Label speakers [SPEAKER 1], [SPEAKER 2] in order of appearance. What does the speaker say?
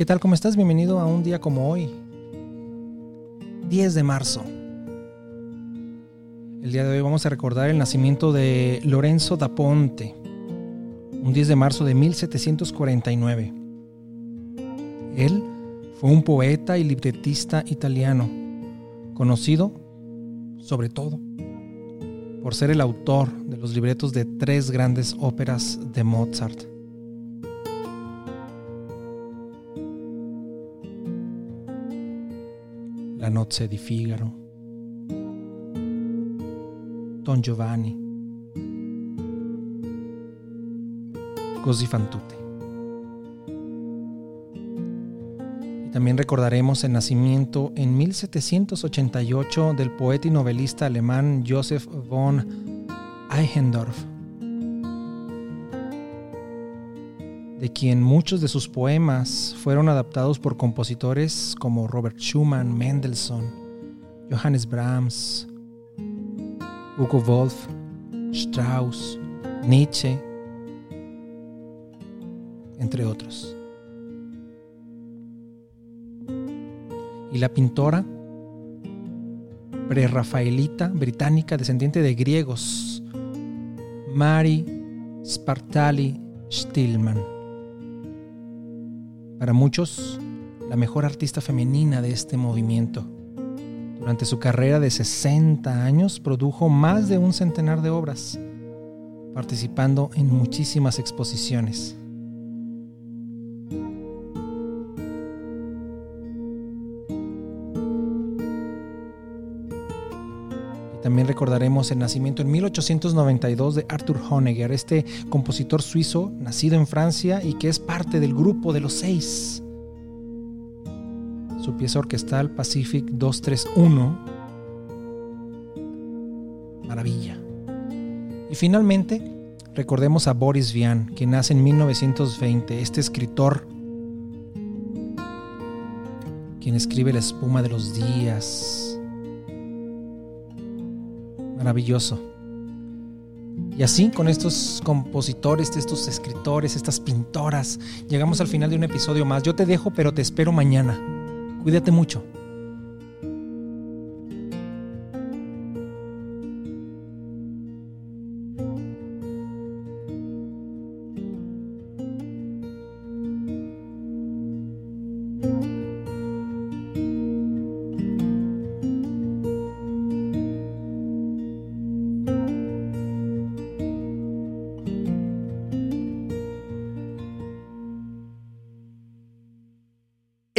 [SPEAKER 1] ¿Qué tal? ¿Cómo estás? Bienvenido a un día como hoy, 10 de marzo. El día de hoy vamos a recordar el nacimiento de Lorenzo da Ponte, un 10 de marzo de 1749. Él fue un poeta y libretista italiano, conocido sobre todo por ser el autor de los libretos de tres grandes óperas de Mozart. La Nozze di Figaro, Don Giovanni, Così fan tutte. Y también recordaremos el nacimiento en 1788 del poeta y novelista alemán Joseph von Eichendorff, de quien muchos de sus poemas fueron adaptados por compositores como Robert Schumann, Mendelssohn, Johannes Brahms, Hugo Wolf, Strauss, Nietzsche, entre otros. Y la pintora prerrafaelita británica descendiente de griegos, Mary Spartali Stillman. Para muchos, la mejor artista femenina de este movimiento. Durante su carrera de 60 años produjo más de un centenar de obras, participando en muchísimas exposiciones. También recordaremos el nacimiento en 1892 de Arthur Honegger, este compositor suizo nacido en Francia y que es parte del grupo de los seis. Su pieza orquestal Pacific 231. Maravilla. Y finalmente, recordemos a Boris Vian, que nace en 1920, este escritor quien escribe La espuma de los días, Maravilloso. Y así, con estos compositores, estos escritores, estas pintoras, llegamos al final de un episodio más. Yo te dejo, pero te espero mañana. Cuídate mucho.